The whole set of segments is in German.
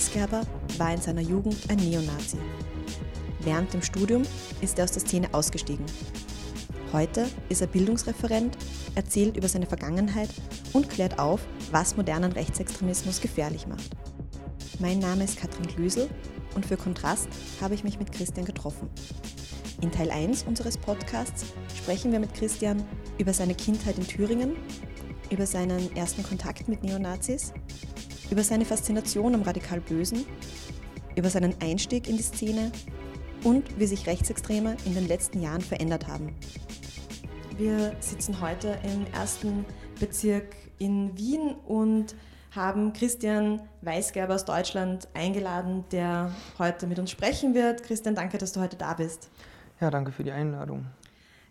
Weisgerber war in seiner Jugend ein Neonazi. Während dem Studium ist er aus der Szene ausgestiegen. Heute ist er Bildungsreferent, erzählt über seine Vergangenheit und klärt auf, was modernen Rechtsextremismus gefährlich macht. Mein Name ist Katrin Glüsel und für Kontrast habe ich mich mit Christian getroffen. In Teil 1 unseres Podcasts sprechen wir mit Christian über seine Kindheit in Thüringen, über seinen ersten Kontakt mit Neonazis, über seine Faszination am radikal Bösen, über seinen Einstieg in die Szene und wie sich Rechtsextreme in den letzten Jahren verändert haben. Wir sitzen heute im ersten Bezirk in Wien und haben Christian Weisgerber aus Deutschland eingeladen, der heute mit uns sprechen wird. Christian, danke, dass du heute da bist. Ja, danke für die Einladung.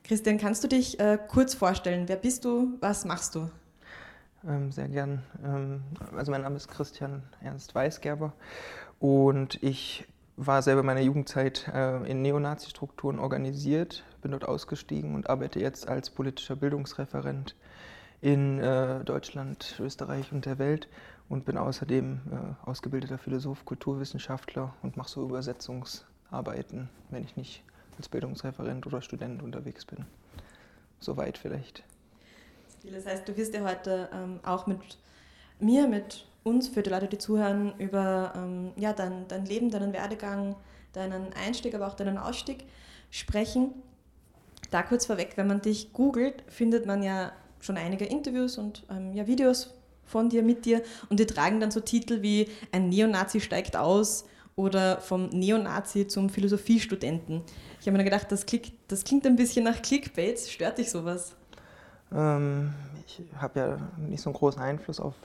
Christian, kannst du dich äh, kurz vorstellen? Wer bist du? Was machst du? Ähm, sehr gern. Ähm, also mein Name ist Christian Ernst Weisgerber und ich war selber in meiner Jugendzeit äh, in Neonazi-Strukturen organisiert, bin dort ausgestiegen und arbeite jetzt als politischer Bildungsreferent in äh, Deutschland, Österreich und der Welt und bin außerdem äh, ausgebildeter Philosoph, Kulturwissenschaftler und mache so Übersetzungsarbeiten, wenn ich nicht als Bildungsreferent oder Student unterwegs bin. Soweit vielleicht. Das heißt, du wirst ja heute ähm, auch mit mir, mit uns, für die Leute, die zuhören, über ähm, ja, dein, dein Leben, deinen Werdegang, deinen Einstieg, aber auch deinen Ausstieg sprechen. Da kurz vorweg, wenn man dich googelt, findet man ja schon einige Interviews und ähm, ja, Videos von dir, mit dir und die tragen dann so Titel wie Ein Neonazi steigt aus oder vom Neonazi zum Philosophiestudenten. Ich habe mir gedacht, das, klick, das klingt ein bisschen nach Clickbait. Stört dich sowas? Ähm, ich habe ja nicht so einen großen Einfluss auf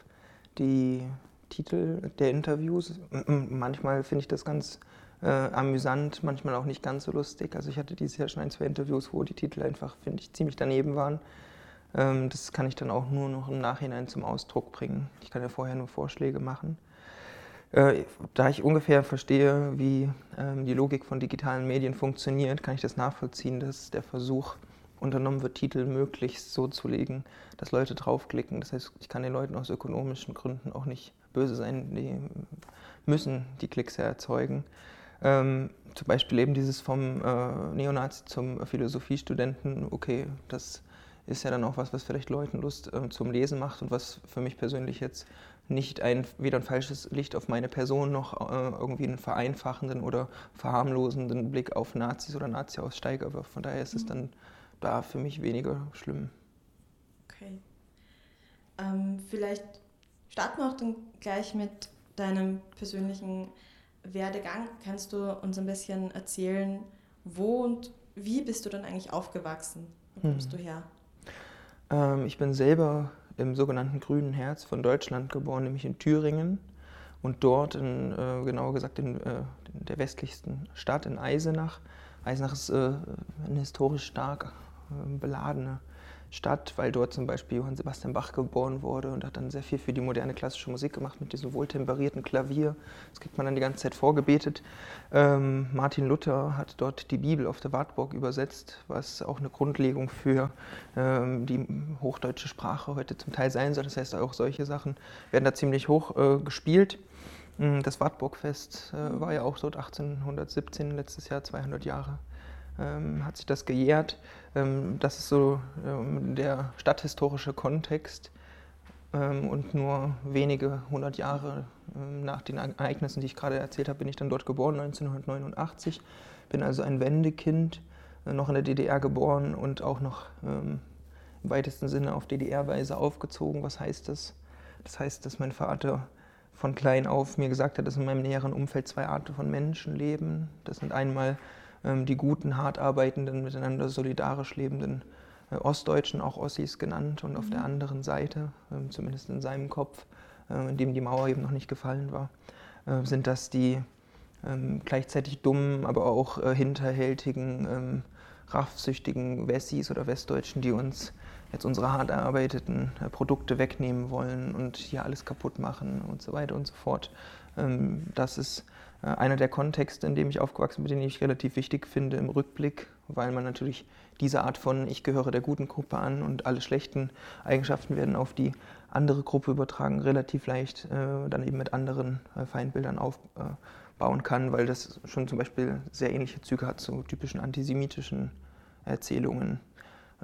die Titel der Interviews. Manchmal finde ich das ganz äh, amüsant, manchmal auch nicht ganz so lustig. Also ich hatte dieses Jahr schon ein, zwei Interviews, wo die Titel einfach, finde ich, ziemlich daneben waren. Ähm, das kann ich dann auch nur noch im Nachhinein zum Ausdruck bringen. Ich kann ja vorher nur Vorschläge machen. Äh, da ich ungefähr verstehe, wie ähm, die Logik von digitalen Medien funktioniert, kann ich das nachvollziehen, dass der Versuch unternommen wird, Titel möglichst so zu legen, dass Leute draufklicken. Das heißt, ich kann den Leuten aus ökonomischen Gründen auch nicht böse sein, die müssen die Klicks ja erzeugen. Ähm, zum Beispiel eben dieses vom äh, Neonazi zum Philosophiestudenten, okay, das ist ja dann auch was, was vielleicht Leuten Lust äh, zum Lesen macht und was für mich persönlich jetzt nicht ein, weder ein falsches Licht auf meine Person noch äh, irgendwie einen vereinfachenden oder verharmlosenden Blick auf Nazis oder Nazi-Aussteiger wirft. Von daher ist es mhm. dann da für mich weniger schlimm. Okay. Ähm, vielleicht starten wir auch dann gleich mit deinem persönlichen Werdegang. Kannst du uns ein bisschen erzählen, wo und wie bist du dann eigentlich aufgewachsen? Wo kommst hm. du her? Ähm, ich bin selber im sogenannten Grünen Herz von Deutschland geboren, nämlich in Thüringen. Und dort, in, äh, genauer gesagt in, äh, in, der westlichsten Stadt, in Eisenach. Eisenach ist äh, eine historisch stark beladene Stadt, weil dort zum Beispiel Johann Sebastian Bach geboren wurde und hat dann sehr viel für die moderne klassische Musik gemacht mit diesem wohltemperierten Klavier. Das kriegt man dann die ganze Zeit vorgebetet. Ähm, Martin Luther hat dort die Bibel auf der Wartburg übersetzt, was auch eine Grundlegung für ähm, die hochdeutsche Sprache heute zum Teil sein soll. Das heißt, auch solche Sachen werden da ziemlich hoch äh, gespielt. Mm, das Wartburgfest äh, war ja auch dort 1817, letztes Jahr 200 Jahre ähm, hat sich das gejährt. Ähm, das ist so ähm, der stadthistorische Kontext. Ähm, und nur wenige hundert Jahre ähm, nach den Ereignissen, die ich gerade erzählt habe, bin ich dann dort geboren, 1989. Bin also ein Wendekind, äh, noch in der DDR geboren und auch noch im weitesten Sinne auf DDR-Weise aufgezogen. Was heißt das? Das heißt, dass mein Vater von klein auf mir gesagt hat, dass in meinem näheren Umfeld zwei Arten von Menschen leben. Das sind einmal die guten, hart arbeitenden, miteinander solidarisch lebenden äh, Ostdeutschen, auch Ossis genannt, und auf der mhm. anderen Seite, ähm, zumindest in seinem Kopf, äh, in dem die Mauer eben noch nicht gefallen war, äh, sind das die ähm, gleichzeitig dummen, aber auch hinterhältigen, raffsüchtigen Wessis oder Westdeutschen, die uns jetzt unsere hart erarbeiteten Produkte wegnehmen wollen und hier alles kaputt machen und so weiter und so fort. Das ist äh, einer der Kontexte, in dem ich aufgewachsen bin, den ich relativ wichtig finde im Rückblick, weil man natürlich diese Art von ich gehöre der guten Gruppe an und alle schlechten Eigenschaften werden auf die andere Gruppe übertragen, relativ leicht äh, dann eben mit anderen äh, Feindbildern aufbauen kann, weil das schon zum Beispiel sehr ähnliche Züge hat zu typischen antisemitischen Erzählungen.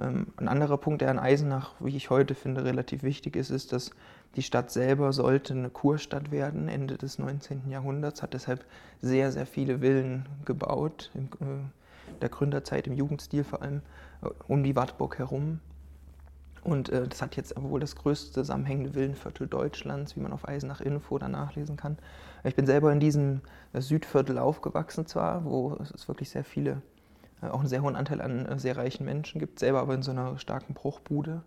Ähm, ein anderer Punkt, der an Eisenach, wie ich heute finde, relativ wichtig ist, ist, dass die Stadt selber sollte eine Kurstadt werden, Ende des 19. Jahrhunderts, hat deshalb sehr, sehr viele Villen gebaut, in äh, der Gründerzeit im Jugendstil vor allem, äh, um die Wartburg herum. Und äh, das hat jetzt wohl das größte zusammenhängende Villenviertel Deutschlands, wie man auf Eisenach Info da nachlesen kann. Ich bin selber in diesem Südviertel aufgewachsen zwar, wo es wirklich sehr viele äh, auch einen sehr hohen Anteil an äh, sehr reichen Menschen gibt, selber aber in so einer starken Bruchbude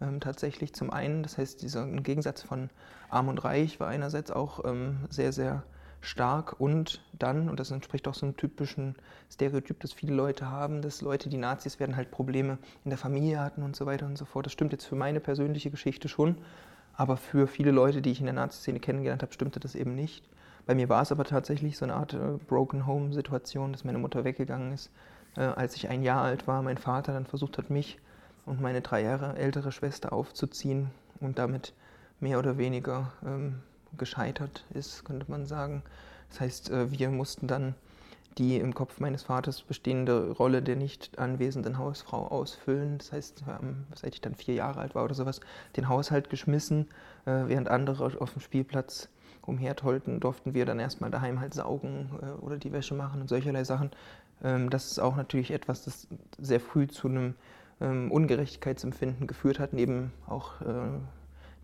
ähm, tatsächlich zum einen. Das heißt, dieser Gegensatz von arm und reich war einerseits auch ähm, sehr, sehr stark und dann, und das entspricht auch so einem typischen Stereotyp, das viele Leute haben, dass Leute, die Nazis werden, halt Probleme in der Familie hatten und so weiter und so fort. Das stimmt jetzt für meine persönliche Geschichte schon, aber für viele Leute, die ich in der Nazi-Szene kennengelernt habe, stimmte das eben nicht. Bei mir war es aber tatsächlich so eine Art äh, Broken Home-Situation, dass meine Mutter weggegangen ist äh, als ich ein Jahr alt war, mein Vater dann versucht hat, mich und meine drei Jahre ältere Schwester aufzuziehen und damit mehr oder weniger ähm, gescheitert ist, könnte man sagen. Das heißt, äh, wir mussten dann die im Kopf meines Vaters bestehende Rolle der nicht anwesenden Hausfrau ausfüllen. Das heißt, seit ich dann vier Jahre alt war oder sowas, den Haushalt geschmissen, äh, während andere auf dem Spielplatz umhertollten, durften wir dann erstmal daheim halt saugen äh, oder die Wäsche machen und solcherlei Sachen. Ähm, das ist auch natürlich etwas, das sehr früh zu einem ähm, Ungerechtigkeitsempfinden geführt hat, neben auch äh,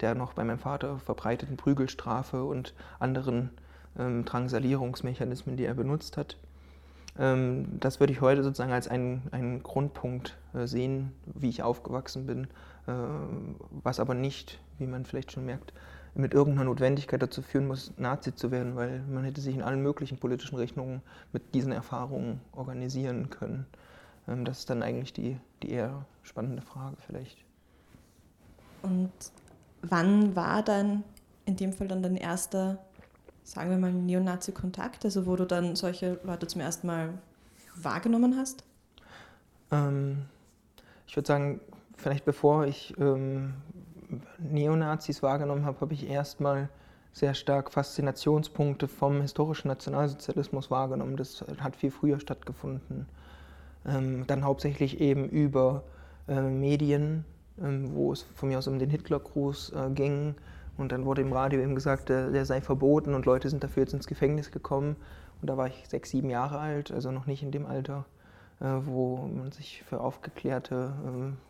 der noch bei meinem Vater verbreiteten Prügelstrafe und anderen ähm, Drangsalierungsmechanismen, die er benutzt hat. das würde ich heute sozusagen als einen, einen Grundpunkt äh, sehen, wie ich aufgewachsen bin, äh, was aber nicht, wie man vielleicht schon merkt, mit irgendeiner Notwendigkeit dazu führen muss, Nazi zu werden, weil man hätte sich in allen möglichen politischen Richtungen mit diesen Erfahrungen organisieren können. Ähm, das ist dann eigentlich die, die eher spannende Frage vielleicht. Und wann war dann in dem Fall dann dein erster, sagen wir mal, Neonazi-Kontakt, also wo du dann solche Leute zum ersten Mal wahrgenommen hast? Ähm, ich würde sagen, vielleicht bevor ich ähm, Neonazis wahrgenommen habe, habe ich erstmal sehr stark Faszinationspunkte vom historischen Nationalsozialismus wahrgenommen. Das hat viel früher stattgefunden. Ähm, dann hauptsächlich eben über äh, Medien, ähm, wo es von mir aus um den Hitlergruß äh, ging. Und dann wurde im Radio eben gesagt, der, der, sei verboten und Leute sind dafür jetzt ins Gefängnis gekommen. Und da war ich sechs, sieben Jahre alt, also noch nicht in dem Alter, äh, wo man sich für aufgeklärte ähm, äh,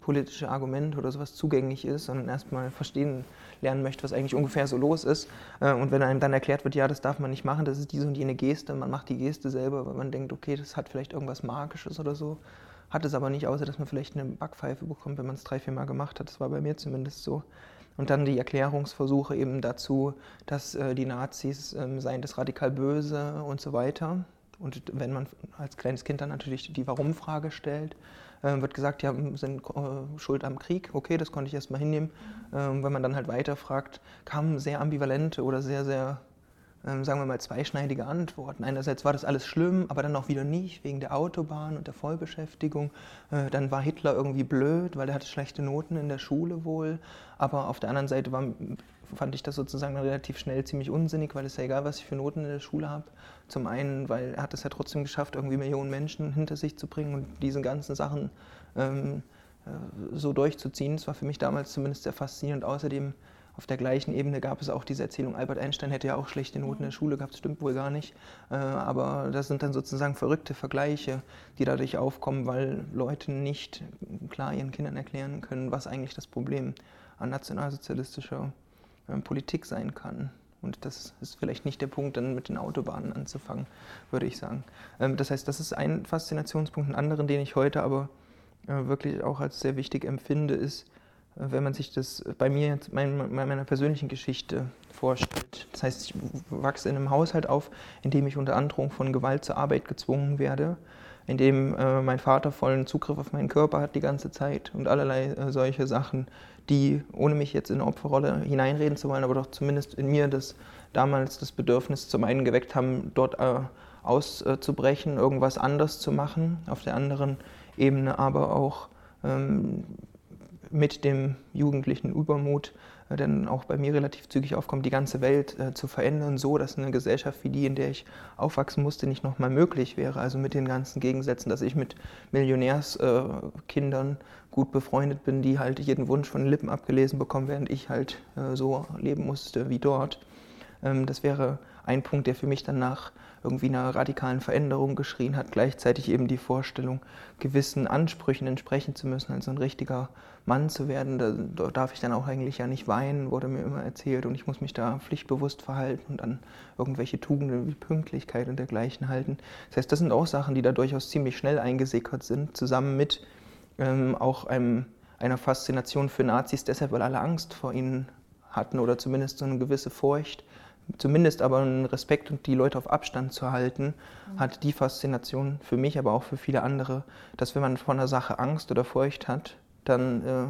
politische Argument oder sowas zugänglich ist, sondern erstmal verstehen lernen möchte, was eigentlich ungefähr so los ist. Äh, und wenn einem dann erklärt wird, ja, das darf man nicht machen, das ist diese und jene Geste, man macht die Geste selber, weil man denkt, okay, das hat vielleicht irgendwas Magisches oder so, hat es aber nicht, außer dass man vielleicht eine Backpfeife bekommt, wenn man es drei, vier Mal gemacht hat. Das war bei mir zumindest so. Und dann die Erklärungsversuche eben dazu, dass äh, die Nazis ähm, seien das radikal böse und so weiter. Und wenn man als kleines Kind dann natürlich die Warum-Frage stellt, äh, wird gesagt, ja, sind äh, schuld am Krieg. Okay, das konnte ich erstmal hinnehmen. Ähm, wenn man dann halt weiterfragt, kamen sehr ambivalente oder sehr, sehr, ähm, sagen wir mal, zweischneidige Antworten. Einerseits war das alles schlimm, aber dann auch wieder nicht, wegen der Autobahn und der Vollbeschäftigung. Äh, dann war Hitler irgendwie blöd, weil er hatte schlechte Noten in der Schule wohl. Aber auf der anderen Seite war fand ich das sozusagen relativ schnell ziemlich unsinnig, weil es ja egal, was ich für Noten in der Schule habe. Zum einen, weil er hat es ja trotzdem geschafft, irgendwie Millionen Menschen hinter sich zu bringen und diese ganzen Sachen ähm, äh, so durchzuziehen. Das war für mich damals zumindest sehr faszinierend. Außerdem auf der gleichen Ebene gab es auch diese Erzählung, Albert Einstein hätte ja auch schlechte Noten in der Schule gehabt, stimmt wohl gar nicht. Äh, aber das sind dann sozusagen verrückte Vergleiche, die dadurch aufkommen, weil Leute nicht klar ihren Kindern erklären können, was eigentlich das Problem an nationalsozialistischer Politik sein kann. Und das ist vielleicht nicht der Punkt, dann mit den Autobahnen anzufangen, würde ich sagen. Ähm, das heißt, das ist ein Faszinationspunkt. Ein anderen, den ich heute aber äh, wirklich auch als sehr wichtig empfinde, ist, äh, wenn man sich das bei mir, mein, meiner persönlichen Geschichte vorstellt. Das heißt, ich wachse in einem Haushalt auf, in dem ich unter Androhung von Gewalt zur Arbeit gezwungen werde, in dem äh, mein Vater vollen Zugriff auf meinen Körper hat die ganze Zeit und allerlei solche Sachen, die, ohne mich jetzt in eine Opferrolle hineinreden zu wollen, aber doch zumindest in mir das damals das Bedürfnis zum einen geweckt haben, dort äh, auszubrechen, irgendwas anders zu machen, auf der anderen Ebene aber auch ähm, mit dem jugendlichen Übermut dann auch bei mir relativ zügig aufkommt, die ganze Welt äh, zu verändern, so dass eine Gesellschaft wie die, in der ich aufwachsen musste, nicht nochmal möglich wäre. Also mit den ganzen Gegensätzen, dass ich mit Millionärskindern äh, gut befreundet bin, die halt jeden Wunsch von den Lippen abgelesen bekommen, während ich halt äh, so leben musste wie dort. Ähm, das wäre ein Punkt, der für mich dann nach irgendwie einer radikalen Veränderung geschrien hat. Gleichzeitig eben die Vorstellung, gewissen Ansprüchen entsprechen zu müssen, als ein richtiger Mann zu werden. Da darf ich dann auch eigentlich ja nicht weinen, wurde mir immer erzählt. Und ich muss mich da pflichtbewusst verhalten und an irgendwelche Tugenden wie Pünktlichkeit und dergleichen halten. Das heißt, das sind auch Sachen, die da durchaus ziemlich schnell eingesickert sind, zusammen mit ähm, auch einem, einer Faszination für Nazis, deshalb, weil alle Angst vor ihnen hatten oder zumindest so eine gewisse Furcht zumindest aber einen Respekt und die Leute auf Abstand zu halten, mhm. hat die Faszination für mich, aber auch für viele andere, dass wenn man von einer Sache Angst oder Furcht hat, dann äh,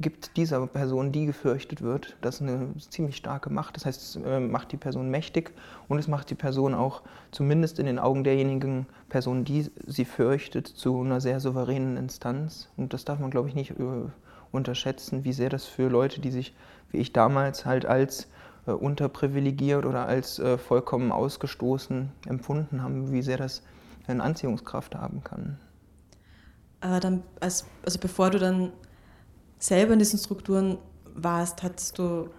gibt dieser Person, die gefürchtet wird, das eine ziemlich starke Macht. Das heißt, es äh, macht die Person mächtig und es macht die Person auch, zumindest in den Augen derjenigen Person, die sie fürchtet, zu einer sehr souveränen Instanz. Und das darf man, glaube ich, nicht äh, unterschätzen, wie sehr das für Leute, die sich, wie ich damals, halt als unterprivilegiert oder als äh, vollkommen ausgestoßen empfunden haben, wie sehr das eine Anziehungskraft haben kann. Aber dann, als, also bevor du dann selber in diesen Strukturen warst, hattest du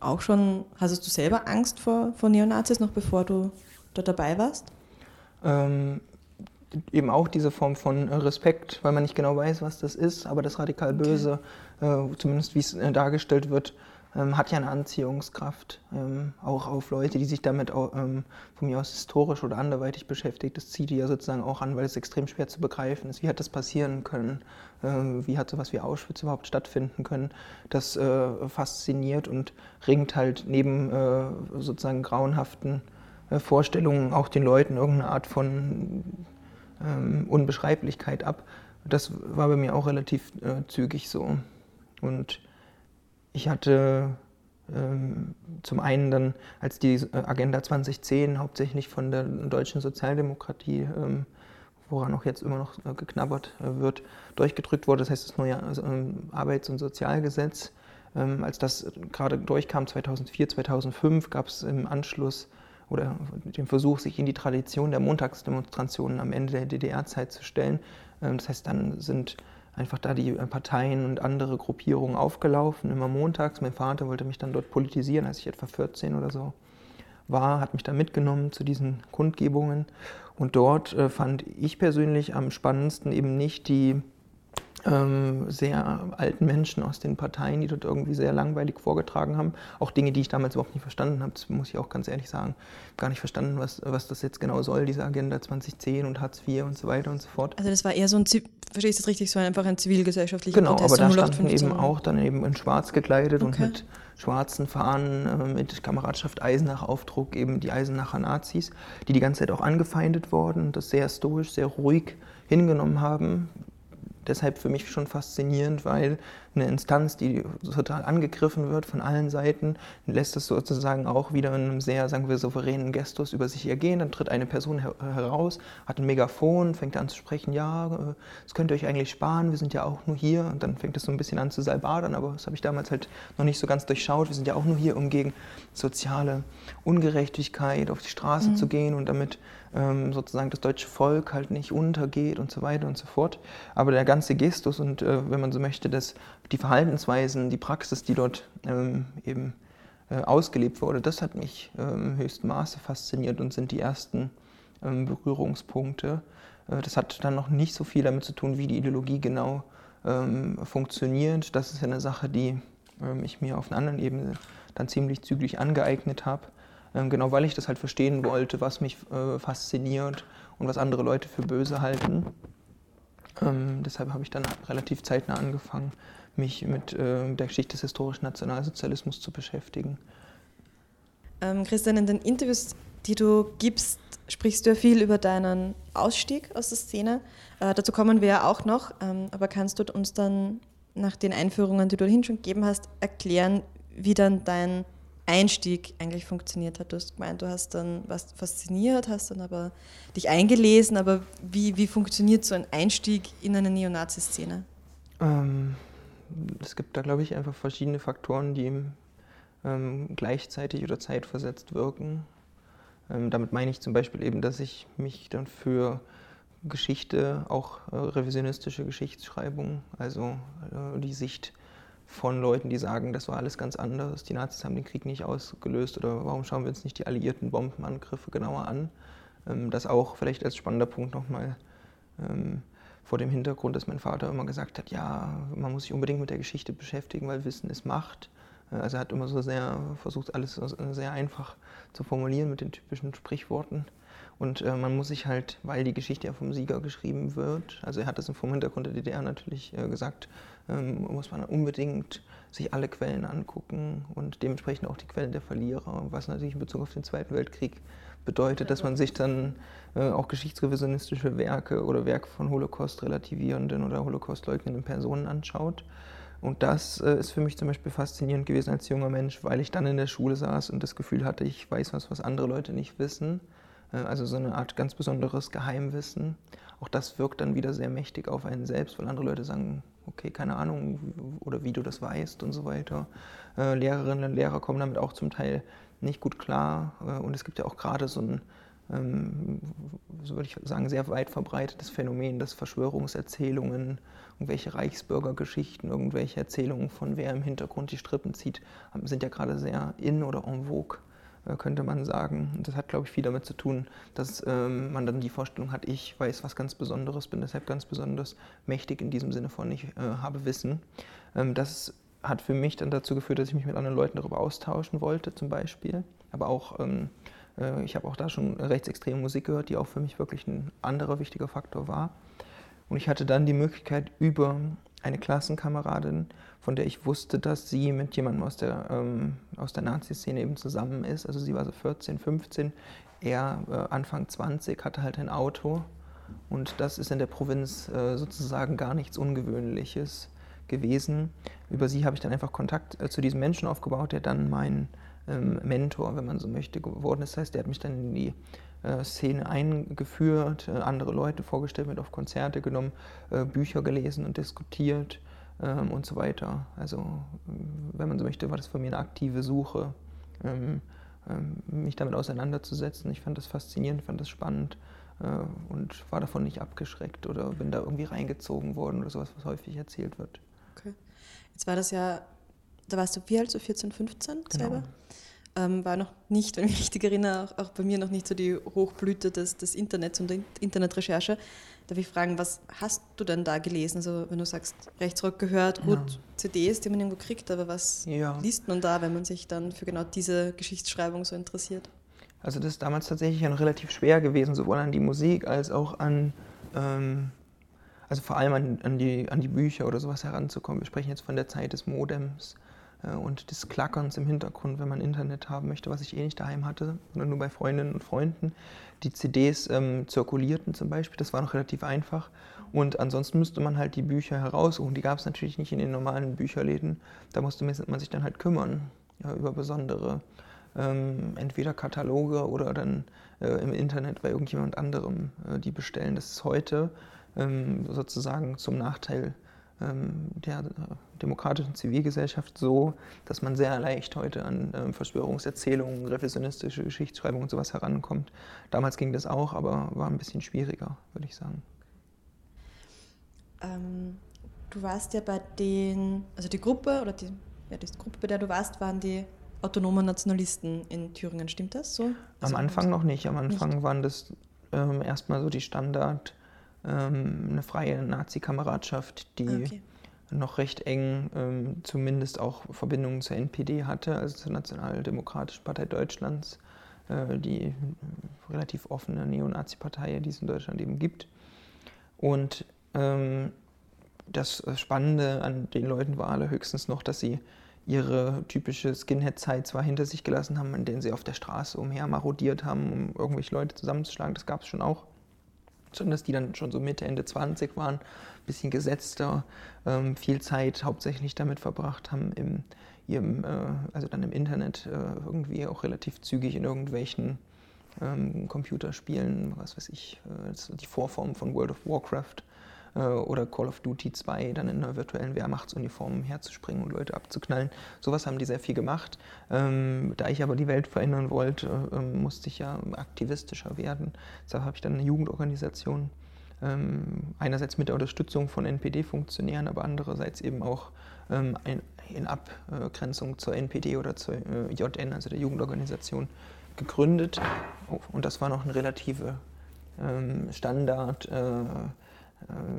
auch schon, hattest du selber Angst vor, vor Neonazis, noch bevor du dort dabei warst? Ähm, eben auch diese Form von Respekt, weil man nicht genau weiß, was das ist, aber das radikal Böse, okay. äh, zumindest wie es äh, dargestellt wird, ähm, hat ja eine Anziehungskraft, ähm, auch auf Leute, die sich damit auch, ähm, von mir aus historisch oder anderweitig beschäftigt. Das zieht die ja sozusagen auch an, weil es extrem schwer zu begreifen ist. Wie hat das passieren können? Ähm, wie hat sowas wie Auschwitz überhaupt stattfinden können? Das äh, fasziniert und ringt halt neben äh, sozusagen grauenhaften äh, Vorstellungen auch den Leuten irgendeine Art von ähm, Unbeschreiblichkeit ab. Das war bei mir auch relativ äh, zügig so. Und ich hatte ähm, zum einen dann, als die äh, Agenda 2010 hauptsächlich von der deutschen Sozialdemokratie, ähm, woran auch jetzt immer noch äh, geknabbert äh, wird, durchgedrückt wurde, das heißt das neue also, ähm, Arbeits- und Sozialgesetz, als das gerade durchkam 2004, 2005, gab es im Anschluss oder den Versuch, sich in die Tradition der Montagsdemonstrationen am Ende der DDR-Zeit zu stellen. Das heißt, dann sind einfach da die Parteien und andere Gruppierungen aufgelaufen, immer montags. Mein Vater wollte mich dann dort politisieren, als ich etwa 14 oder so war, hat mich dann mitgenommen zu diesen Kundgebungen. Und dort äh, fand ich persönlich am spannendsten eben nicht die sehr alten Menschen aus den Parteien, die dort irgendwie sehr langweilig vorgetragen haben. Auch Dinge, die ich damals überhaupt nicht verstanden habe, das muss ich auch ganz ehrlich sagen. Gar nicht verstanden, was, was das jetzt genau soll, diese Agenda 2010 und Hartz IV und so weiter und so fort. Also das war eher so ein, verstehe ich das richtig, so einfach ein zivilgesellschaftlicher genau, Protest. Genau, aber da standen eben auch dann eben in schwarz gekleidet okay. und mit schwarzen Fahnen, äh, mit Kameradschaft Eisenach-Aufdruck, eben die Eisenacher Nazis, die die ganze Zeit auch angefeindet wurden und das sehr stoisch, sehr ruhig hingenommen haben deshalb für mich schon faszinierend, weil eine Instanz, die total angegriffen wird von allen Seiten, lässt es sozusagen auch wieder in einem sehr, sagen wir, souveränen Gestus über sich ergehen. Dann tritt eine Person her heraus, hat ein Megafon, fängt an zu sprechen, ja, äh, das könnt ihr euch eigentlich sparen, wir sind ja auch nur hier. Und dann fängt es so ein bisschen an zu salbadern, aber das habe ich damals halt noch nicht so ganz durchschaut. Wir sind ja auch nur hier, um gegen soziale Ungerechtigkeit auf die Straße mhm. zu gehen und damit ähm, sozusagen das deutsche Volk halt nicht untergeht und so weiter und so fort. Aber der ganze Gestus und, äh, wenn man so möchte, das, die Verhaltensweisen, die Praxis, die dort ähm, eben äh, ausgelebt wurde, das hat mich ähm, im höchsten Maße fasziniert und sind die ersten ähm, Berührungspunkte. Äh, das hat dann noch nicht so viel damit zu tun, wie die Ideologie genau ähm, funktioniert. Das ist ja eine Sache, die ähm, ich mir auf einer anderen Ebene dann ziemlich zügig angeeignet habe. Ähm, genau weil ich das halt verstehen wollte, was mich äh, fasziniert und was andere Leute für böse halten. Ähm, deshalb habe ich dann relativ zeitnah angefangen, mich mit äh, der Geschichte des historischen Nationalsozialismus zu beschäftigen. Ähm, Christian, in den Interviews, die du gibst, sprichst du ja viel über deinen Ausstieg aus der Szene. Äh, dazu kommen wir ja auch noch, ähm, aber kannst du uns dann nach den Einführungen, die du dahin schon gegeben hast, erklären, wie dann dein Einstieg eigentlich funktioniert hat. Du hast gemeint, du hast dann was fasziniert, hast dann aber dich eingelesen, aber wie, wie funktioniert so ein Einstieg in eine Neonazi-Szene? Ähm, es gibt da, glaube ich, einfach verschiedene Faktoren, die ähm, gleichzeitig oder zeitversetzt wirken. Ähm, damit meine ich zum Beispiel eben, dass ich mich dann für Geschichte, auch äh, revisionistische Geschichtsschreibung, also äh, die Sicht von Leuten, die sagen, das war alles ganz anders, die Nazis haben den Krieg nicht ausgelöst oder warum schauen wir uns nicht die alliierten Bombenangriffe genauer an. Ähm, das auch vielleicht als spannender Punkt nochmal ähm, vor dem Hintergrund, dass mein Vater immer gesagt hat, ja, man muss sich unbedingt mit der Geschichte beschäftigen, weil Wissen ist Macht. Äh, also er hat immer so sehr versucht, alles sehr einfach zu formulieren mit den typischen Sprichworten. Und äh, man muss sich halt, weil die Geschichte ja vom Sieger geschrieben wird, also er hat das vom Hintergrund der DDR natürlich äh, gesagt, ähm, muss man unbedingt sich alle Quellen angucken und dementsprechend auch die Quellen der Verlierer, was natürlich in Bezug auf den Zweiten Weltkrieg bedeutet, dass man sich dann äh, auch geschichtsrevisionistische Werke oder Werke von Holocaust-relativierenden oder Holocaust-leugnenden Personen anschaut. Und das äh, ist für mich zum Beispiel faszinierend gewesen als junger Mensch, weil ich dann in der Schule saß und das Gefühl hatte, ich weiß was, was andere Leute nicht wissen. Äh, also so eine Art ganz besonderes Geheimwissen. Auch das wirkt dann wieder sehr mächtig auf einen selbst, weil andere Leute sagen, okay, keine Ahnung, oder wie du das weißt und so weiter. Lehrerinnen und Lehrer kommen damit auch zum Teil nicht gut klar. Äh, und es gibt ja auch gerade so ein, ähm, so würde ich sagen, sehr weit verbreitetes Phänomen, dass Verschwörungserzählungen, irgendwelche Reichsbürgergeschichten, irgendwelche Erzählungen von wer im Hintergrund die Strippen zieht, sind ja gerade sehr in oder en vogue. Äh, könnte man sagen. Das hat, glaube ich, viel damit zu tun, dass ähm, man dann die Vorstellung hat, ich weiß was ganz Besonderes, bin deshalb ganz besonders mächtig in diesem Sinne von, ich äh, habe Wissen. Ähm, das hat für mich dann dazu geführt, dass ich mich mit anderen Leuten darüber austauschen wollte, zum Beispiel. Aber auch, ähm, äh, ich habe auch da schon rechtsextreme Musik gehört, die auch für mich wirklich ein anderer wichtiger Faktor war. Und ich hatte dann die Möglichkeit, über eine Klassenkameradin, von der ich wusste, dass sie mit jemandem aus der, ähm, der Nazi-Szene eben zusammen ist. Also sie war so 14, 15, er äh, Anfang 20, hatte halt ein Auto. Und das ist in der Provinz äh, sozusagen gar nichts Ungewöhnliches gewesen. Über sie habe ich dann einfach Kontakt äh, zu diesem Menschen aufgebaut, der dann mein ähm, Mentor, wenn man so möchte, geworden ist. Das heißt, der hat mich dann in die äh, Szene eingeführt, äh, andere Leute vorgestellt, mit auf Konzerte genommen, äh, Bücher gelesen und diskutiert ähm, und so weiter. Also, wenn man so möchte, war das für mich eine aktive Suche, ähm, ähm, mich damit auseinanderzusetzen. Ich fand das faszinierend, fand das spannend und war davon nicht abgeschreckt oder bin da irgendwie reingezogen worden oder sowas, was häufig erzählt wird. Jetzt war das ja, da warst du wie alt, so 14, 15 selber? Genau ähm, war noch nicht, wenn ich mich richtig erinnere, auch, auch, bei mir noch nicht so die Hochblüte des, des Internets und der Internetrecherche. Darf ich fragen, was hast du denn da gelesen? Also wenn du sagst, Rechtsrock gehört, gut, ja. CDs, die man irgendwo kriegt, aber was ja. liest man da, wenn man sich dann für genau diese Geschichtsschreibung so interessiert? Also das ist damals tatsächlich ja noch relativ schwer gewesen, sowohl an die Musik als auch an, ähm, also vor allem an, an, die, an die Bücher oder sowas heranzukommen. Wir sprechen jetzt von der Zeit des Modems. Äh, und des Klackerns im Hintergrund, wenn man Internet haben möchte, was ich eh nicht daheim hatte, sondern nur bei Freundinnen und Freunden. Die CDs ähm, zirkulierten zum Beispiel, das war noch relativ einfach. Und ansonsten müsste man halt die Bücher heraussuchen. Die gab es natürlich nicht in den normalen Bücherläden. Da musste man sich dann halt kümmern ja, über besondere, ähm, entweder Kataloge oder dann äh, im Internet bei irgendjemand anderem äh, die bestellen. Das ist heute sozusagen zum Nachteil ähm, der demokratischen Zivilgesellschaft so, dass man sehr leicht heute an ähm, Verschwörungserzählungen, revisionistische Geschichtsschreibung und sowas herankommt. Damals ging das auch, aber war ein bisschen schwieriger, würde ich sagen. Ähm, du warst ja bei den, also die Gruppe oder die, ja, die Gruppe, bei der du warst, waren die autonomen Nationalisten in Thüringen, stimmt das so? Also Am Anfang noch nicht. Am Anfang nicht? waren das ähm, erstmal so die Standard- ähm, eine freie Nazi-Kameradschaft, die okay. noch recht eng ähm, zumindest auch Verbindungen zur NPD hatte, also zur Nationaldemokratischen Partei Deutschlands, äh, die relativ offene Neonazi-Partei, die es in Deutschland eben gibt. Und ähm, das Spannende an den Leuten war allerhöchstens noch, dass sie ihre typische Skinhead-Zeit zwar hinter sich gelassen haben, in denen sie auf der Straße umher marodiert haben, um irgendwelche Leute zusammenzuschlagen, das gab es schon auch. Sondern dass die dann schon so Mitte, Ende 20 waren, ein bisschen gesetzter, ähm, viel Zeit hauptsächlich damit verbracht haben, im, ihrem, äh, also dann im Internet äh, irgendwie auch relativ zügig in irgendwelchen ähm, Computerspielen, was weiß ich, äh, die Vorform von World of Warcraft oder Call of Duty 2 dann in einer virtuellen Wehrmachtsuniform herzuspringen und Leute abzuknallen. Sowas haben die sehr viel gemacht. Ähm, da ich aber die Welt verändern wollte, ähm, musste ich ja aktivistischer werden. Deshalb habe ich dann eine Jugendorganisation ähm, einerseits mit der Unterstützung von NPD-Funktionären, aber andererseits eben auch ähm, ein, in Abgrenzung zur NPD oder zur äh, JN, also der Jugendorganisation, gegründet. Oh, und das war noch eine relative ähm, Standard. Äh, äh,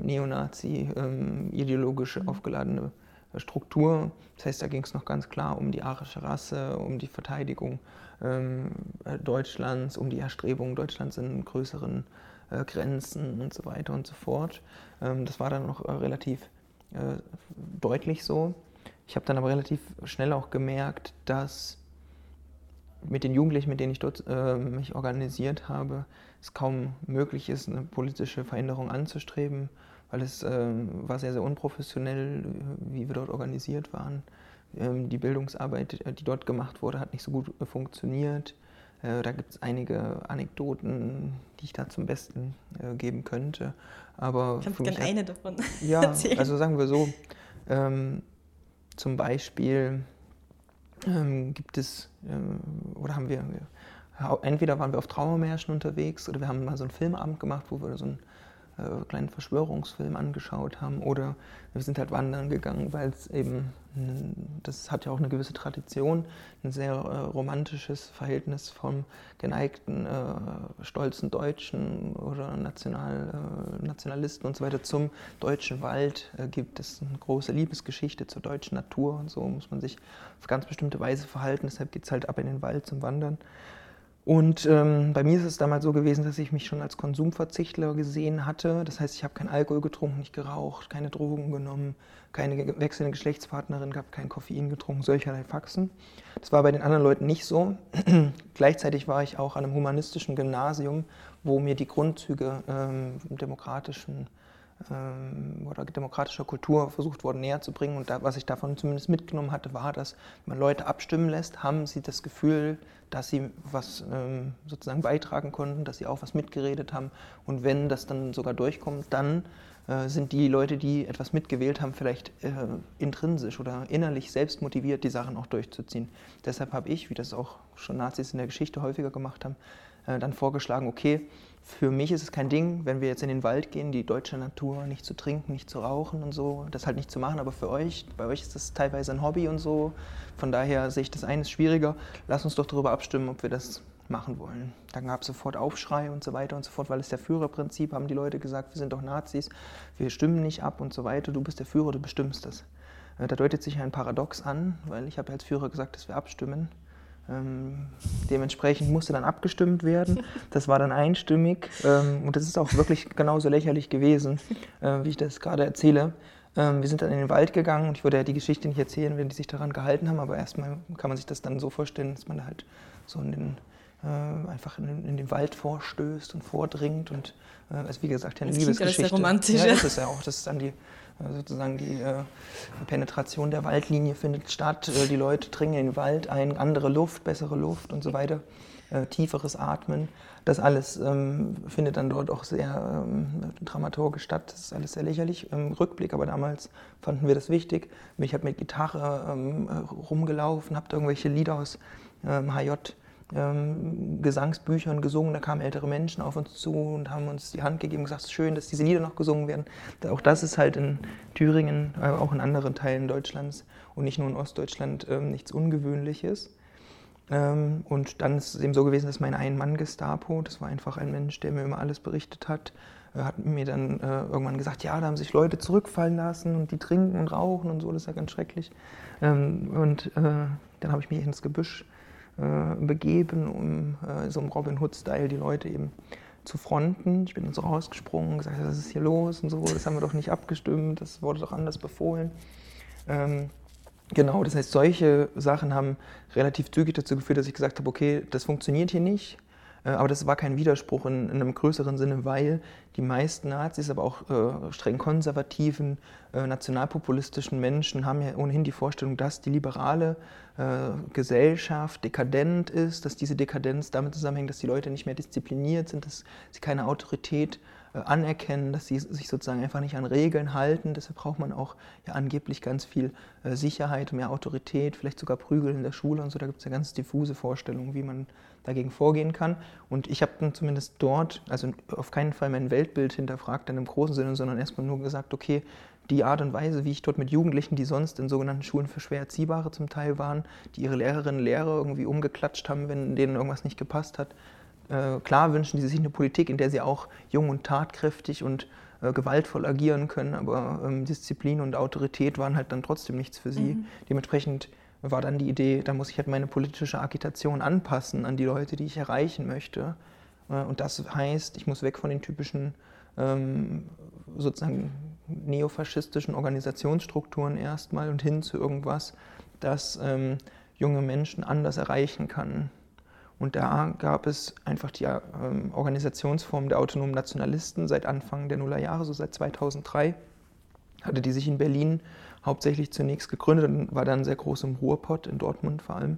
Neonazi, ähm, ideologisch mhm. aufgeladene Struktur. Das heißt, da ging es noch ganz klar um die arische Rasse, um die Verteidigung ähm, Deutschlands, um die Erstrebung Deutschlands in größeren äh, Grenzen und so weiter und so fort. Ähm, das war dann noch äh, relativ äh, deutlich so. Ich habe dann aber relativ schnell auch gemerkt, dass mit den Jugendlichen, mit denen ich dort äh, mich organisiert habe, es kaum möglich ist, eine politische Veränderung anzustreben, weil es äh, war sehr, sehr unprofessionell, wie wir dort organisiert waren. Ähm, die Bildungsarbeit, äh, die dort gemacht wurde, hat nicht so gut äh, funktioniert. Äh, da gibt es einige Anekdoten, die ich da zum Besten äh, geben könnte. Aber Kannst gerne eine davon Ja, erzählen. also sagen wir so, ähm, zum Beispiel ähm, gibt es, äh, oder haben wir, entweder waren wir auf Trauermärschen unterwegs oder wir haben mal so einen Filmabend gemacht, wo wir so einen äh, kleinen Verschwörungsfilm angeschaut haben oder wir sind halt wandern gegangen, weil es eben, das hat ja auch eine gewisse Tradition, ein sehr äh, romantisches Verhältnis vom geneigten, äh, stolzen Deutschen oder National, äh, Nationalisten und so weiter zum deutschen Wald äh, gibt. Es eine große Liebesgeschichte zur deutschen Natur und so muss man sich auf ganz bestimmte Weise verhalten. Deshalb geht es halt ab in den Wald zum Wandern. Und ähm, bei mir ist es damals so gewesen, dass ich mich schon als Konsumverzichtler gesehen hatte. Das heißt, ich habe keinen Alkohol getrunken, nicht geraucht, keine Drogen genommen, keine wechselnde Geschlechtspartnerin gehabt, kein Koffein getrunken, solcherlei Faxen. Das war bei den anderen Leuten nicht so. Gleichzeitig war ich auch an einem humanistischen Gymnasium, wo mir die Grundzüge ähm, demokratischen oder demokratischer Kultur versucht worden näher zu bringen. Und da, was ich davon zumindest mitgenommen hatte, war, dass man Leute abstimmen lässt, haben sie das Gefühl, dass sie was ähm, sozusagen beitragen konnten, dass sie auch was mitgeredet haben. Und wenn das dann sogar durchkommt, dann sind die Leute, die etwas mitgewählt haben, vielleicht äh, intrinsisch oder innerlich selbst motiviert, die Sachen auch durchzuziehen. Deshalb habe ich, wie das auch schon Nazis in der Geschichte häufiger gemacht haben, äh, dann vorgeschlagen, okay, für mich ist es kein Ding, wenn wir jetzt in den Wald gehen, die deutsche Natur nicht zu trinken, nicht zu rauchen und so, das halt nicht zu machen, aber für euch, bei euch ist das teilweise ein Hobby und so, von daher sehe ich das eines schwieriger. Lass uns doch darüber abstimmen, ob wir das machen wollen. Dann gab es sofort Aufschrei und so weiter und so fort, weil es der Führerprinzip, haben die Leute gesagt, wir sind doch Nazis, wir stimmen nicht ab und so weiter, du bist der Führer, du bestimmst das. Äh, da deutet sich ein Paradox an, weil ich habe als Führer gesagt, dass wir abstimmen. Ähm, dementsprechend musste dann abgestimmt werden. Das war dann einstimmig ähm, und das ist auch wirklich genauso lächerlich gewesen, äh, wie ich das gerade erzähle. Ähm, wir sind dann in den Wald gegangen und ich würde ja die Geschichte nicht erzählen, wenn die sich daran gehalten haben, aber erstmal kann man sich das dann so vorstellen, dass man halt so in den, äh, einfach in, in, den Wald vorstößt und vordringt und äh, also wie gesagt eine das Liebesgeschichte. Das ist ja romantisch. Ja, das ist ja auch, das ist dann die äh, sozusagen die äh, Penetration der Waldlinie findet statt, äh, die Leute dringen in den Wald ein, andere Luft, bessere Luft und so weiter, äh, tieferes Atmen. Das alles ähm, findet dann dort auch sehr ähm, dramaturgisch statt. Das ist alles sehr lächerlich im Rückblick, aber damals fanden wir das wichtig. Ich habe mit Gitarre ähm, rumgelaufen, habe irgendwelche Lieder aus HJ ähm, Gesangsbüchern gesungen. Da kamen ältere Menschen auf uns zu und haben uns die Hand gegeben und gesagt, es ist schön, dass diese Lieder noch gesungen werden. Auch das ist halt in Thüringen, aber auch in anderen Teilen Deutschlands und nicht nur in Ostdeutschland ähm, nichts Ungewöhnliches. Ähm, und dann ist es eben so gewesen, dass mein Ein-Mann-Gestapo, das war einfach ein Mensch, der mir immer alles berichtet hat, äh, hat mir dann äh, irgendwann gesagt, ja, da haben sich Leute zurückfallen lassen und die trinken und rauchen und so, das ist ja ganz schrecklich. Ähm, und äh, dann habe ich mich ins Gebüsch äh, begeben, um äh, so im Robin Hood-Style die Leute eben zu fronten. Ich bin dann so rausgesprungen, gesagt, was ist hier los und so, das haben wir doch nicht abgestimmt, das wurde doch anders befohlen. Ähm, genau, das heißt, solche Sachen haben relativ zügig dazu geführt, dass ich gesagt habe, okay, das funktioniert hier nicht. Äh, aber das war kein Widerspruch in, in, einem größeren Sinne, weil die meisten Nazis, aber auch äh, streng konservativen, äh, nationalpopulistischen Menschen haben ja ohnehin die Vorstellung, dass die liberale äh, Gesellschaft dekadent ist, dass diese Dekadenz damit zusammenhängt, dass die Leute nicht mehr diszipliniert sind, dass sie keine Autorität äh, anerkennen, dass sie sich sozusagen einfach nicht an Regeln halten. Deshalb braucht man auch ja angeblich ganz viel äh, Sicherheit, mehr Autorität, vielleicht sogar Prügel in der Schule und so. Da gibt es ja ganz diffuse Vorstellungen, wie man dagegen vorgehen kann. Und ich habe dann zumindest dort, also auf keinen Fall mein Weltbild hinterfragt dann im großen Sinne, sondern erstmal nur gesagt, okay, die Art und Weise, wie ich dort mit Jugendlichen, die sonst in sogenannten Schulen für schwer Erziehbare zum Teil waren, die ihre Lehrerinnen und Lehrer irgendwie umgeklatscht haben, wenn denen irgendwas nicht gepasst hat. Äh, klar wünschen sie sich eine Politik, in der sie auch jung und tatkräftig und äh, gewaltvoll agieren können, aber ähm, Disziplin und Autorität waren halt dann trotzdem nichts für sie. Mhm. Dementsprechend war dann die Idee, da muss ich halt meine politische Agitation anpassen an die Leute, die ich erreichen möchte. Äh, und das heißt, ich muss weg von den typischen ähm, sozusagen neofaschistischen Organisationsstrukturen erstmal und hin zu irgendwas, das ähm, junge Menschen anders erreichen kann. Und da gab es einfach die ähm, Organisationsform der autonomen Nationalisten seit Anfang der Nullerjahre, so seit 2003, hatte die sich in Berlin hauptsächlich zunächst gegründet und war dann sehr groß im Ruhrpott, in Dortmund vor allem.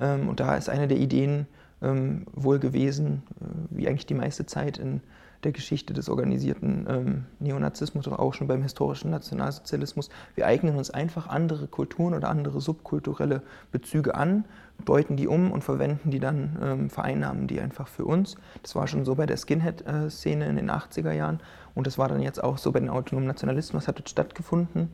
Ähm, und da ist eine der Ideen ähm, wohl gewesen, äh, wie eigentlich die meiste Zeit in der Geschichte des organisierten ähm, Neonazismus oder auch schon beim historischen Nationalsozialismus. Wir eignen uns einfach andere Kulturen oder andere subkulturelle Bezüge an, deuten die um und verwenden die dann, ähm, vereinnahmen die einfach für uns. Das war schon so bei der Skinhead-Szene in den 80er Jahren und das war dann jetzt auch so bei den autonomen Nationalisten, was hat dort stattgefunden.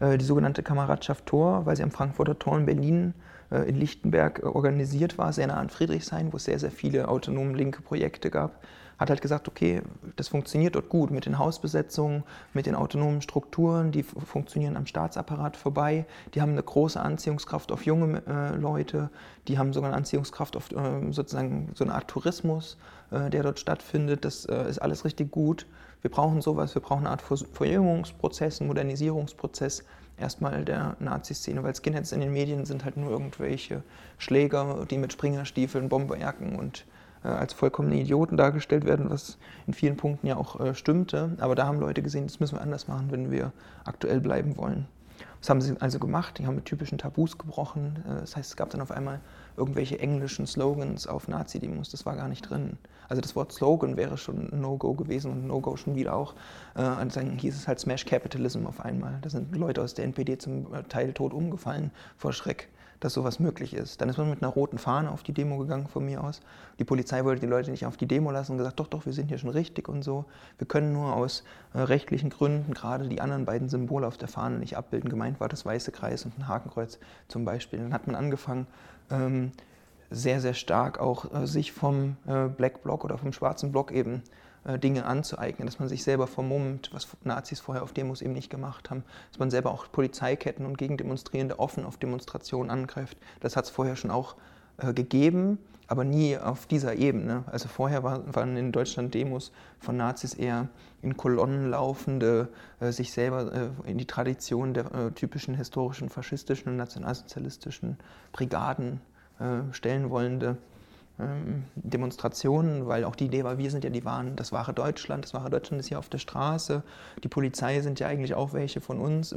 Äh, die sogenannte Kameradschaft Tor, weil sie am Frankfurter Tor in Berlin äh, in Lichtenberg äh, organisiert war, sehr nah an Friedrichshain, wo es sehr, sehr viele autonom linke Projekte gab hat halt gesagt, okay, das funktioniert dort gut mit den Hausbesetzungen, mit den autonomen Strukturen, die funktionieren am Staatsapparat vorbei, die haben eine große Anziehungskraft auf junge äh, Leute, die haben sogar eine Anziehungskraft auf äh, sozusagen so eine Art Tourismus, äh, der dort stattfindet. Das äh, ist alles richtig gut. Wir brauchen sowas, wir brauchen eine Art Verjüngungsprozess, einen Modernisierungsprozess erstmal der Nazi-Szene, weil Skinheads in den Medien sind halt nur irgendwelche Schläger, die mit Springerstiefeln, Bomberjacken und als vollkommene Idioten dargestellt werden, was in vielen Punkten ja auch äh, stimmte. Aber da haben Leute gesehen, das müssen wir anders machen, wenn wir aktuell bleiben wollen. Was haben sie also gemacht? Die haben mit typischen Tabus gebrochen. Äh, das heißt, es gab dann auf einmal irgendwelche englischen Slogans auf Nazi-Demos. Das war gar nicht drin. Also das Wort Slogan wäre schon No-Go gewesen und No-Go schon wieder auch. und dann hieß es halt Smash Capitalism auf einmal. Da sind Leute aus der NPD zum Teil tot umgefallen vor Schreck dass sowas möglich ist. Dann ist man mit einer roten Fahne auf die Demo gegangen von mir aus. Die Polizei wollte die Leute nicht auf die Demo lassen und gesagt, doch, doch, wir sind hier schon richtig und so. Wir können nur aus äh, rechtlichen Gründen gerade die anderen beiden Symbole auf der Fahne nicht abbilden. Gemeint war das weiße Kreis und ein Hakenkreuz zum Beispiel. Dann hat man angefangen, ähm, sehr, sehr stark auch äh, sich vom äh, Black Block oder vom schwarzen Block eben Dinge anzueignen, dass man sich selber vermummt, was Nazis vorher auf Demos eben nicht gemacht haben, dass man selber auch Polizeiketten und Gegendemonstrierende offen auf Demonstrationen angreift. Das hat es vorher schon auch äh, gegeben, aber nie auf dieser Ebene. Also vorher war, waren in Deutschland Demos von Nazis eher in Kolonnen laufende, äh, sich selber äh, in die Tradition der äh, typischen historischen faschistischen und nationalsozialistischen Brigaden äh, stellen wollende Demonstrationen, weil auch die Idee war, wir sind ja die wahren, das wahre Deutschland, das wahre Deutschland ist ja auf der Straße, die Polizei sind ja eigentlich auch welche von uns,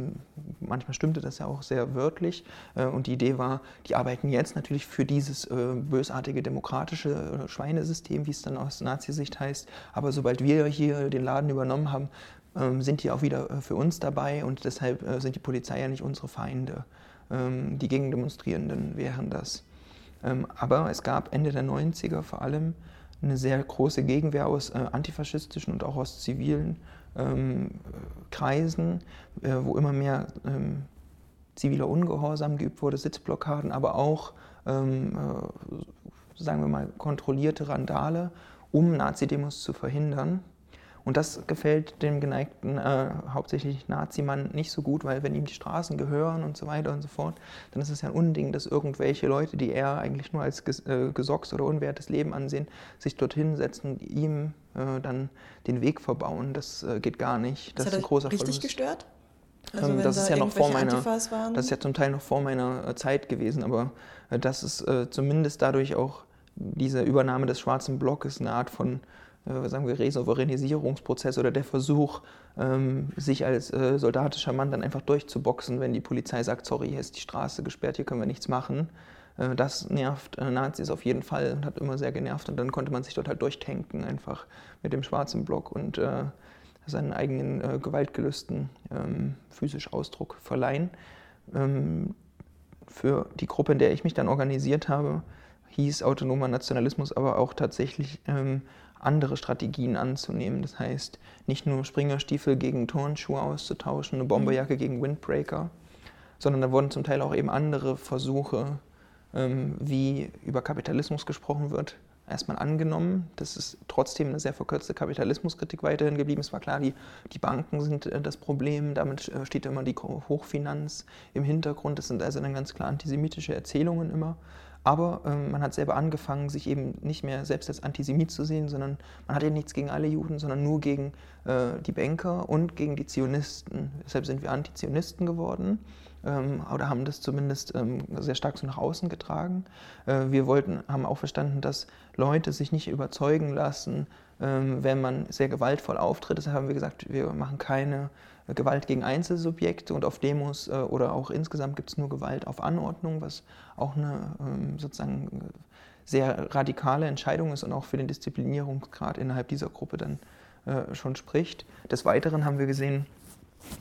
manchmal stimmte das ja auch sehr wörtlich. Äh, und die Idee war, die arbeiten jetzt natürlich für dieses äh, bösartige demokratische äh, Schweinesystem, wie es dann aus Nazi-Sicht heißt, aber sobald wir hier den Laden übernommen haben, ähm, sind die auch wieder für uns dabei. Und deshalb sind die Polizei ja nicht unsere Feinde. Ähm, die Gegendemonstrierenden wären das. Ähm, aber es gab Ende der 90er vor allem eine sehr große Gegenwehr aus äh, antifaschistischen und auch aus zivilen ähm, Kreisen, äh, wo immer mehr ähm, ziviler Ungehorsam geübt wurde, Sitzblockaden, aber auch, ähm, äh, sagen wir mal, kontrollierte Randale, um Nazi-Demos zu verhindern. Und das gefällt dem geneigten, äh, hauptsächlich Nazimann nicht so gut, weil wenn ihm die Straßen gehören und so weiter und so fort, dann ist es ja ein Unding, dass irgendwelche Leute, die er eigentlich nur als ges äh, gesocks oder unwertes Leben ansehen, sich dorthin setzen und ihm äh, dann den Weg verbauen. Das äh, geht gar nicht. Das, das ist ein großer richtig Verlust. gestört? Also ähm, das ist ja noch vor meiner, das ist ja zum Teil noch vor meiner äh, Zeit gewesen, aber äh, das ist zumindest dadurch auch diese Übernahme des schwarzen Blockes eine Art von sagen wir, Resouveränisierungsprozess oder der Versuch, ähm, sich als äh, soldatischer Mann dann einfach durchzuboxen, wenn die Polizei sagt, sorry, hier ist die Straße gesperrt, hier können wir nichts machen. Äh, das nervt äh, Nazis auf jeden Fall und hat immer sehr genervt. Und dann konnte man sich dort halt durchtanken, einfach mit dem schwarzen Block und äh, seinen eigenen äh, Gewaltgelüsten ähm, physisch Ausdruck verleihen. Ähm, für die Gruppe, in der ich mich dann organisiert habe, hieß autonomer Nationalismus aber auch tatsächlich andere Strategien anzunehmen. Das heißt, nicht nur Springerstiefel gegen Turnschuhe auszutauschen, eine Bomberjacke mhm. gegen Windbreaker, sondern da wurden zum Teil auch eben andere Versuche, ähm, wie über Kapitalismus gesprochen wird, erstmal angenommen. Das ist trotzdem eine sehr verkürzte Kapitalismuskritik weiterhin geblieben. Es war klar, die, die Banken sind äh, das Problem, damit äh, steht immer die Hochfinanz im Hintergrund. Das sind also dann ganz klar antisemitische Erzählungen immer. Aber ähm, man hat selber angefangen, sich eben nicht mehr selbst als Antisemit zu sehen, sondern man hat ja nichts gegen alle Juden, sondern nur gegen äh, die Banker und gegen die Zionisten. Deshalb sind wir Antizionisten geworden ähm, oder haben das zumindest ähm, sehr stark so nach außen getragen. Äh, wir wollten, haben auch verstanden, dass Leute sich nicht überzeugen lassen, wenn man sehr gewaltvoll auftritt. Deshalb haben wir gesagt, wir machen keine Gewalt gegen Einzelsubjekte und auf Demos äh, oder auch insgesamt gibt es nur Gewalt auf Anordnung, was auch eine ähm, sozusagen sehr radikale Entscheidung ist und auch für den Disziplinierungsgrad innerhalb dieser Gruppe dann äh, schon spricht. Des Weiteren haben wir gesehen,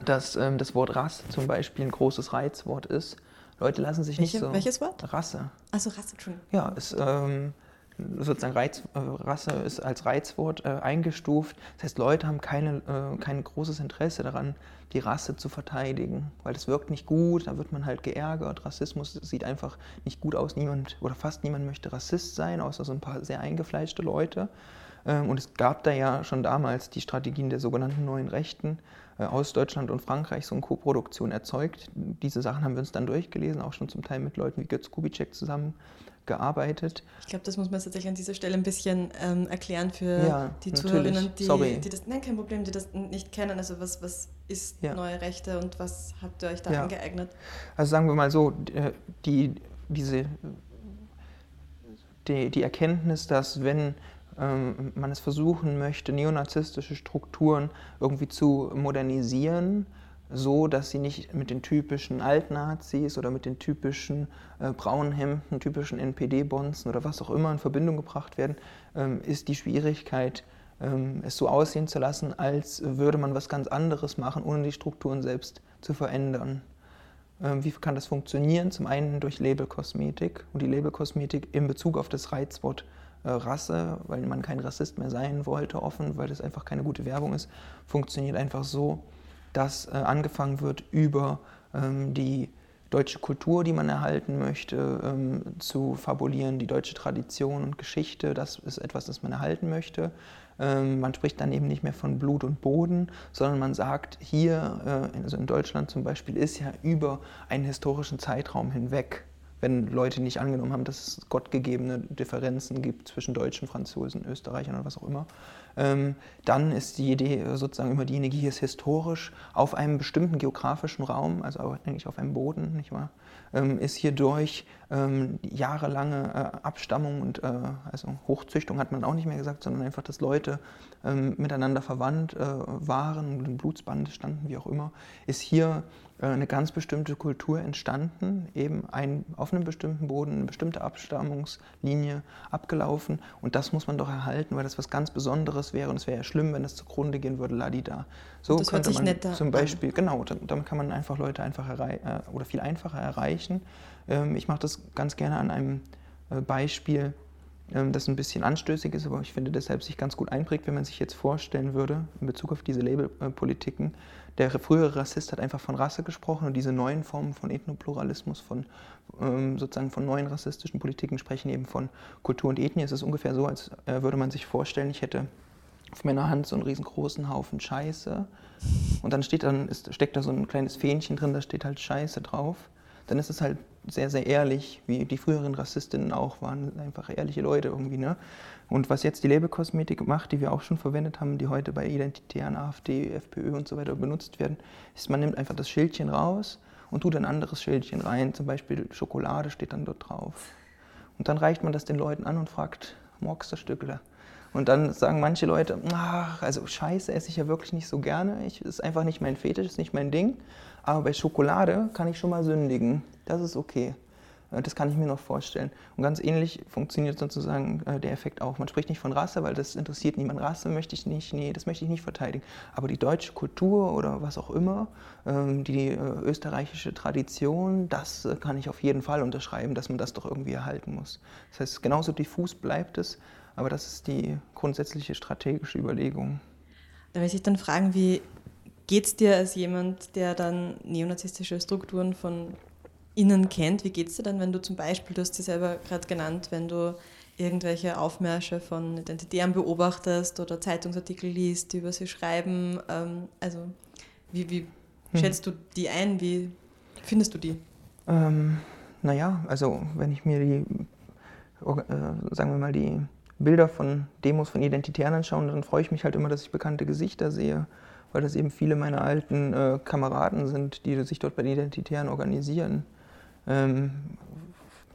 dass ähm, das Wort Rasse zum Beispiel ein großes Reizwort ist. Leute lassen sich Welche, nicht so. Welches Wort? Rasse. Also Rasse, Entschuldigung. Ja, ist ähm, sozusagen Reiz, äh, Rasse ist als Reizwort äh, eingestuft. Das heißt, Leute haben keine, äh, kein großes Interesse daran, die Rasse zu verteidigen, weil das wirkt nicht gut, da wird man halt geärgert. Rassismus sieht einfach nicht gut aus. Niemand oder fast niemand möchte Rassist sein, außer so ein paar sehr eingefleischte Leute. Ähm, und es gab da ja schon damals die Strategien der sogenannten neuen Rechten äh, aus Deutschland und Frankreich, so eine Co-Produktion erzeugt. Diese Sachen haben wir uns dann durchgelesen, auch schon zum Teil mit Leuten wie Götz Kubitschek zusammen gearbeitet. Ich glaube, das muss man tatsächlich an dieser Stelle ein bisschen ähm, erklären für ja, die Zuhörerinnen, die, die, das, nein, kein Problem, die das nicht kennen. Also was, was ist ja. neue Rechte und was habt ihr euch da ja. angeeignet? Also sagen wir mal so, äh, die, diese, die, die Erkenntnis, dass wenn ähm, man es versuchen möchte, neonazistische Strukturen irgendwie zu modernisieren, so, dass sie nicht mit den typischen Altnazis oder mit den typischen äh, braunen Hemden, typischen NPD-Bonzen oder was auch immer in Verbindung gebracht werden, ähm, ist die Schwierigkeit, ähm, es so aussehen zu lassen, als würde man was ganz anderes machen, ohne die Strukturen selbst zu verändern. Ähm, wie kann das funktionieren? Zum einen durch Labelkosmetik und die Labelkosmetik in Bezug auf das Reizwort äh, Rasse, weil man kein Rassist mehr sein wollte, offen, weil das einfach keine gute Werbung ist, funktioniert einfach so, dass äh, angefangen wird, über ähm, die deutsche Kultur, die man erhalten möchte, ähm, zu fabulieren, die deutsche Tradition und Geschichte, das ist etwas, das man erhalten möchte. Ähm, man spricht dann eben nicht mehr von Blut und Boden, sondern man sagt, hier, äh, also in Deutschland zum Beispiel, ist ja über einen historischen Zeitraum hinweg wenn Leute nicht angenommen haben, dass es gottgegebene Differenzen gibt zwischen Deutschen, Franzosen, Österreichern oder was auch immer, dann ist die Idee sozusagen immer diejenige, hier ist historisch auf einem bestimmten geografischen Raum, also eigentlich auf einem Boden, nicht wahr, ähm, ist hierdurch ähm, jahrelange äh, Abstammung und äh, also Hochzüchtung hat man auch nicht mehr gesagt, sondern einfach, dass Leute ähm, miteinander verwandt äh, waren und in Blutsbande standen, wie auch immer, ist hier äh, eine ganz bestimmte Kultur entstanden, eben ein, auf einem bestimmten Boden, eine bestimmte Abstammungslinie abgelaufen. Und das muss man doch erhalten, weil das was ganz Besonderes wäre. Und es wäre ja schlimm, wenn es zugrunde gehen würde, ladida. So das könnte man zum Beispiel, an. genau, damit kann man einfach Leute einfach äh, oder viel einfacher erreichen. Ähm, ich mache das ganz gerne an einem äh, Beispiel ähm, das ein bisschen anstößig ist, aber ich finde deshalb sich ganz gut einprägt, wenn man sich jetzt vorstellen würde, in Bezug auf diese Labelpolitiken, der frühere Rassist hat einfach von Rasse gesprochen und diese neuen Formen von Ethnopluralismus, von ähm, sozusagen von neuen rassistischen Politiken sprechen eben von Kultur und Ethnie. Es ist ungefähr so, als äh, würde man sich vorstellen, ich hätte auf meiner Hand so einen riesengroßen Haufen Scheiße und dann steht dann, ist, steckt da so ein kleines Fähnchen drin, da steht halt Scheiße drauf. Dann ist es halt sehr, sehr ehrlich, wie die früheren Rassistinnen auch waren, einfach ehrliche Leute irgendwie. Ne? Und was jetzt die Labelkosmetik macht, die wir auch schon verwendet haben, die heute bei Identitären, AfD, FPÖ und so weiter benutzt werden, ist, man nimmt einfach das Schildchen raus und tut ein anderes Schildchen rein, zum Beispiel Schokolade steht dann dort drauf. Und dann reicht man das den Leuten an und fragt, magst du Stückle? Und dann sagen manche Leute, ach, also Scheiße esse ich ja wirklich nicht so gerne. Ich, ist einfach nicht mein Fetisch, ist nicht mein Ding. Aber bei Schokolade kann ich schon mal sündigen. Das ist okay. Äh, das kann ich mir noch vorstellen. Und ganz ähnlich funktioniert sozusagen äh, der Effekt auch. Man spricht nicht von Rasse, weil das interessiert niemand. Rasse möchte ich nicht, nee, das möchte ich nicht verteidigen. Aber die deutsche Kultur oder was auch immer, ähm, die äh, österreichische Tradition, das kann ich auf jeden Fall unterschreiben, dass man das doch irgendwie erhalten muss. Das heißt, genauso diffus bleibt es, aber das ist die grundsätzliche strategische Überlegung. Da will ich dann fragen, wie geht es dir als jemand, der dann neonazistische Strukturen von innen kennt. Wie geht es dir dann, wenn du zum Beispiel, du hast sie selber gerade genannt, wenn du irgendwelche Aufmärsche von Identitären beobachtest oder Zeitungsartikel liest, die über sie schreiben? Ähm, also wie, wie hm. schätzt du die ein? Wie findest du die? Ähm, naja, also wenn ich mir die, äh, sagen wir mal, die Bilder von Demos von Identitären anschaue, dann freue ich mich halt immer, dass ich bekannte Gesichter sehe, weil das eben viele meiner alten äh, Kameraden sind, die sich dort bei den Identitären organisieren. Ähm,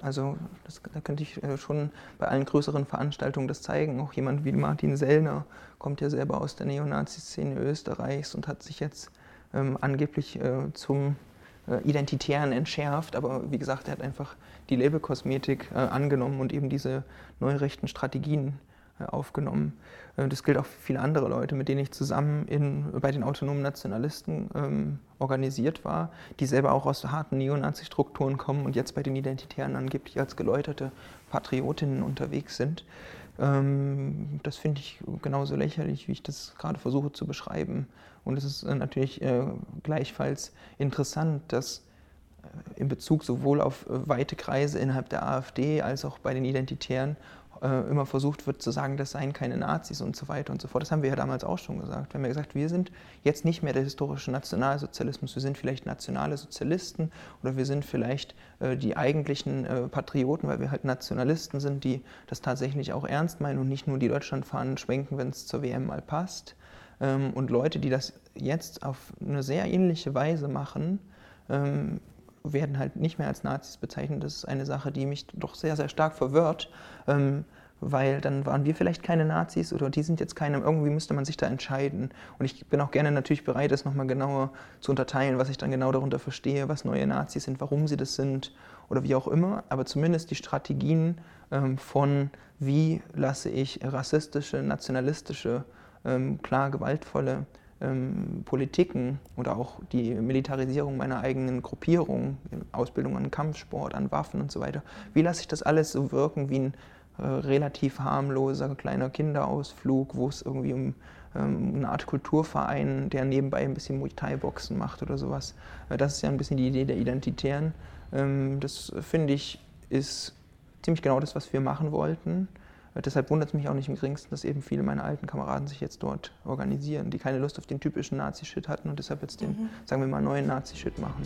also das, da könnte ich äh, schon bei allen größeren Veranstaltungen das zeigen. Auch jemand wie Martin Sellner kommt ja selber aus der Neonazi-Szene Österreichs und hat sich jetzt ähm, angeblich äh, zum äh, Identitären entschärft. Aber wie gesagt, er hat einfach die Labelkosmetik äh, angenommen und eben diese neurechten Strategien aufgenommen. Äh, das gilt auch für viele andere Leute, mit denen ich zusammen in, bei den autonomen Nationalisten ähm, organisiert war, die selber auch aus harten Neonazi-Strukturen kommen und jetzt bei den Identitären angeblich als geläuterte Patriotinnen unterwegs sind. Ähm, das finde ich genauso lächerlich, wie ich das gerade versuche zu beschreiben. Und es ist äh, natürlich äh, gleichfalls interessant, dass äh, in Bezug sowohl auf äh, weite Kreise innerhalb der AfD als auch bei den Identitären äh, immer versucht wird zu sagen, das seien keine Nazis und so weiter und so fort. Das haben wir ja damals auch schon gesagt. Wir haben ja gesagt, wir sind jetzt nicht mehr der historische Nationalsozialismus, wir sind vielleicht nationale Sozialisten oder wir sind vielleicht äh, die eigentlichen äh, Patrioten, weil wir halt Nationalisten sind, die das tatsächlich auch ernst meinen und nicht nur die Deutschlandfahnen schwenken, wenn es zur WM mal passt. Ähm, und Leute, die das jetzt auf eine sehr ähnliche Weise machen, ähm, werden halt nicht mehr als Nazis bezeichnet. Das ist eine Sache, die mich doch sehr, sehr stark verwirrt, ähm, weil dann waren wir vielleicht keine Nazis oder die sind jetzt keine. Irgendwie müsste man sich da entscheiden. Und ich bin auch gerne natürlich bereit, das nochmal genauer zu unterteilen, was ich dann genau darunter verstehe, was neue Nazis sind, warum sie das sind oder wie auch immer. Aber zumindest die Strategien ähm, von, wie lasse ich rassistische, nationalistische, ähm, klar gewaltvolle ähm, Politiken oder auch die Militarisierung meiner eigenen Gruppierung, Ausbildung an Kampfsport, an Waffen und so weiter. Wie lasse ich das alles so wirken wie ein äh, relativ harmloser kleiner Kinderausflug, wo es irgendwie um ähm, eine Art Kulturverein, der nebenbei ein bisschen Muay Thai-Boxen macht oder sowas. Äh, das ist ja ein bisschen die Idee der Identitären. Ähm, das finde ich ist ziemlich genau das, was wir machen wollten. Äh, deshalb wundert es mich auch nicht im geringsten, dass eben viele meiner alten Kameraden sich jetzt dort organisieren, die keine Lust auf den typischen Nazi-Shit hatten und deshalb jetzt den, mhm. sagen wir mal, neuen Nazi-Shit machen.